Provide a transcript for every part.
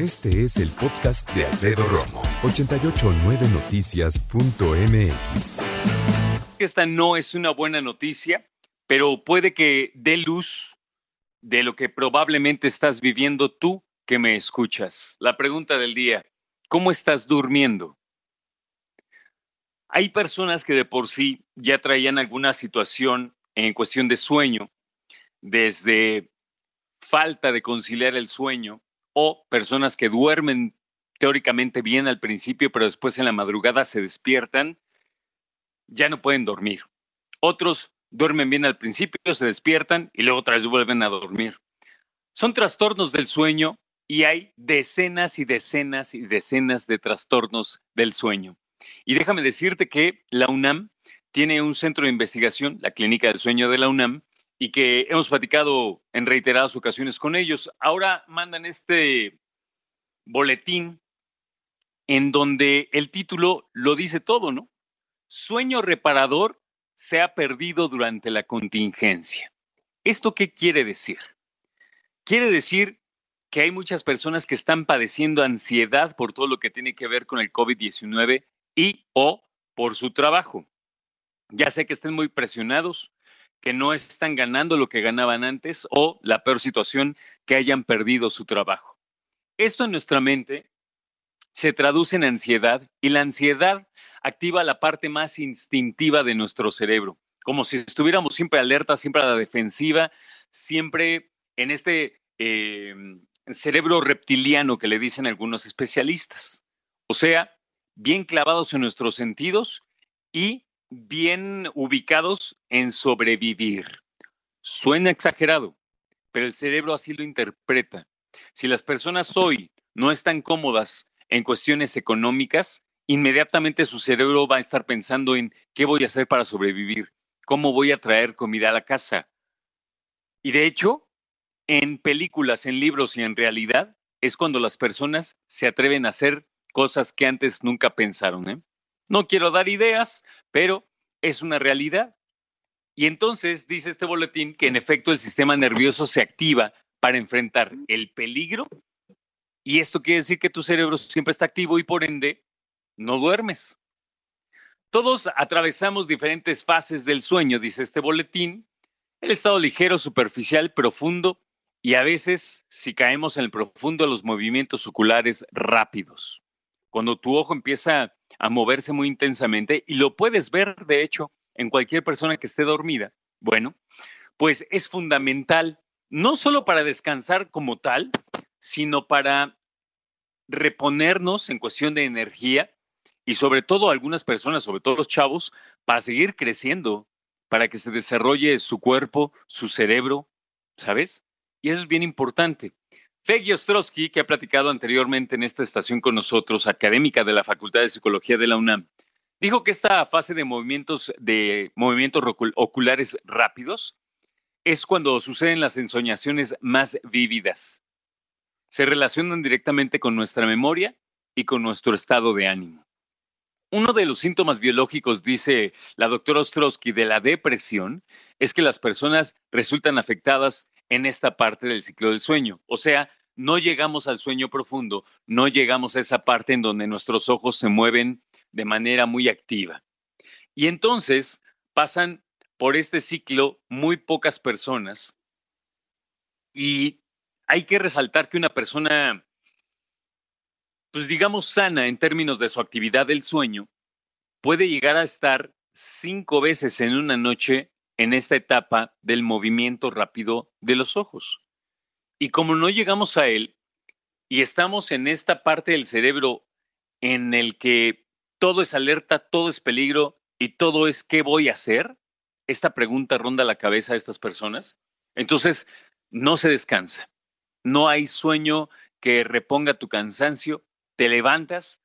Este es el podcast de Alfredo Romo, 889noticias.mx. Esta no es una buena noticia, pero puede que dé luz de lo que probablemente estás viviendo tú que me escuchas. La pregunta del día, ¿cómo estás durmiendo? Hay personas que de por sí ya traían alguna situación en cuestión de sueño, desde falta de conciliar el sueño o personas que duermen teóricamente bien al principio, pero después en la madrugada se despiertan, ya no pueden dormir. Otros duermen bien al principio, se despiertan y luego otra vez vuelven a dormir. Son trastornos del sueño y hay decenas y decenas y decenas de trastornos del sueño. Y déjame decirte que la UNAM tiene un centro de investigación, la Clínica del Sueño de la UNAM, y que hemos platicado en reiteradas ocasiones con ellos. Ahora mandan este boletín en donde el título lo dice todo, ¿no? Sueño reparador se ha perdido durante la contingencia. ¿Esto qué quiere decir? Quiere decir que hay muchas personas que están padeciendo ansiedad por todo lo que tiene que ver con el COVID-19 y o por su trabajo. Ya sé que estén muy presionados, que no están ganando lo que ganaban antes o la peor situación, que hayan perdido su trabajo. Esto en nuestra mente se traduce en ansiedad y la ansiedad activa la parte más instintiva de nuestro cerebro, como si estuviéramos siempre alerta, siempre a la defensiva, siempre en este eh, cerebro reptiliano que le dicen algunos especialistas. O sea, bien clavados en nuestros sentidos y bien ubicados en sobrevivir. Suena exagerado, pero el cerebro así lo interpreta. Si las personas hoy no están cómodas en cuestiones económicas, inmediatamente su cerebro va a estar pensando en qué voy a hacer para sobrevivir, cómo voy a traer comida a la casa. Y de hecho, en películas, en libros y en realidad, es cuando las personas se atreven a hacer cosas que antes nunca pensaron. ¿eh? No quiero dar ideas, pero es una realidad. Y entonces dice este boletín que en efecto el sistema nervioso se activa para enfrentar el peligro y esto quiere decir que tu cerebro siempre está activo y por ende no duermes. Todos atravesamos diferentes fases del sueño, dice este boletín, el estado ligero, superficial, profundo y a veces, si caemos en el profundo, los movimientos oculares rápidos. Cuando tu ojo empieza a moverse muy intensamente y lo puedes ver, de hecho, en cualquier persona que esté dormida. Bueno, pues es fundamental, no solo para descansar como tal, sino para reponernos en cuestión de energía y sobre todo algunas personas, sobre todo los chavos, para seguir creciendo, para que se desarrolle su cuerpo, su cerebro, ¿sabes? Y eso es bien importante. Peggy Ostrowski, que ha platicado anteriormente en esta estación con nosotros, académica de la Facultad de Psicología de la UNAM, dijo que esta fase de movimientos de movimientos oculares rápidos es cuando suceden las ensoñaciones más vívidas. Se relacionan directamente con nuestra memoria y con nuestro estado de ánimo. Uno de los síntomas biológicos, dice la doctora Ostrowski, de la depresión es que las personas resultan afectadas en esta parte del ciclo del sueño, o sea, no llegamos al sueño profundo, no llegamos a esa parte en donde nuestros ojos se mueven de manera muy activa. Y entonces pasan por este ciclo muy pocas personas y hay que resaltar que una persona, pues digamos, sana en términos de su actividad del sueño, puede llegar a estar cinco veces en una noche en esta etapa del movimiento rápido de los ojos. Y como no llegamos a él y estamos en esta parte del cerebro en el que todo es alerta, todo es peligro y todo es ¿qué voy a hacer? Esta pregunta ronda la cabeza de estas personas. Entonces, no se descansa. No hay sueño que reponga tu cansancio. Te levantas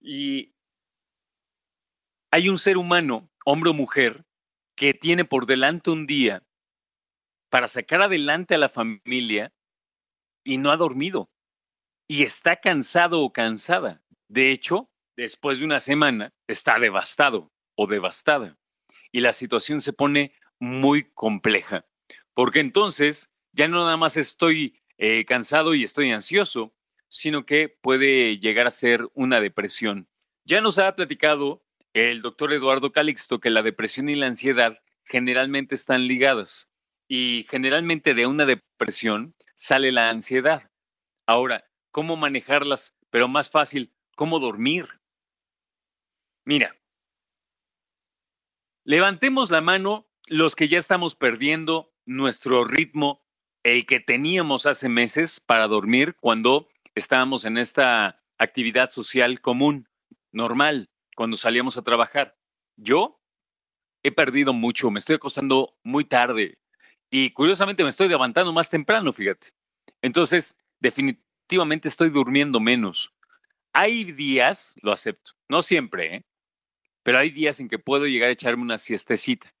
y hay un ser humano, hombre o mujer, que tiene por delante un día para sacar adelante a la familia y no ha dormido y está cansado o cansada. De hecho, después de una semana está devastado o devastada y la situación se pone muy compleja, porque entonces ya no nada más estoy eh, cansado y estoy ansioso, sino que puede llegar a ser una depresión. Ya nos ha platicado el doctor Eduardo Calixto que la depresión y la ansiedad generalmente están ligadas y generalmente de una depresión sale la ansiedad. Ahora, ¿cómo manejarlas? Pero más fácil, ¿cómo dormir? Mira, levantemos la mano los que ya estamos perdiendo nuestro ritmo, el que teníamos hace meses para dormir cuando estábamos en esta actividad social común, normal, cuando salíamos a trabajar. Yo he perdido mucho, me estoy acostando muy tarde y curiosamente me estoy levantando más temprano, fíjate. Entonces, definitivamente estoy durmiendo menos. Hay días, lo acepto, no siempre, ¿eh? pero hay días en que puedo llegar a echarme una siestecita.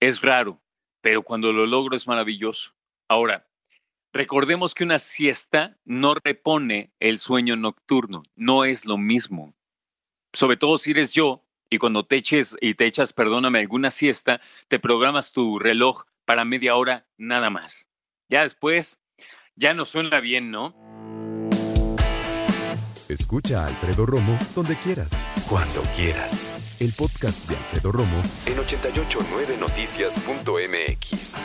Es raro, pero cuando lo logro es maravilloso. Ahora, recordemos que una siesta no repone el sueño nocturno, no es lo mismo. Sobre todo si eres yo y cuando te eches y te echas, perdóname, alguna siesta, te programas tu reloj para media hora nada más. Ya después, ya no suena bien, ¿no? Escucha a Alfredo Romo donde quieras, cuando quieras. El podcast de Alfredo Romo en 889noticias.mx.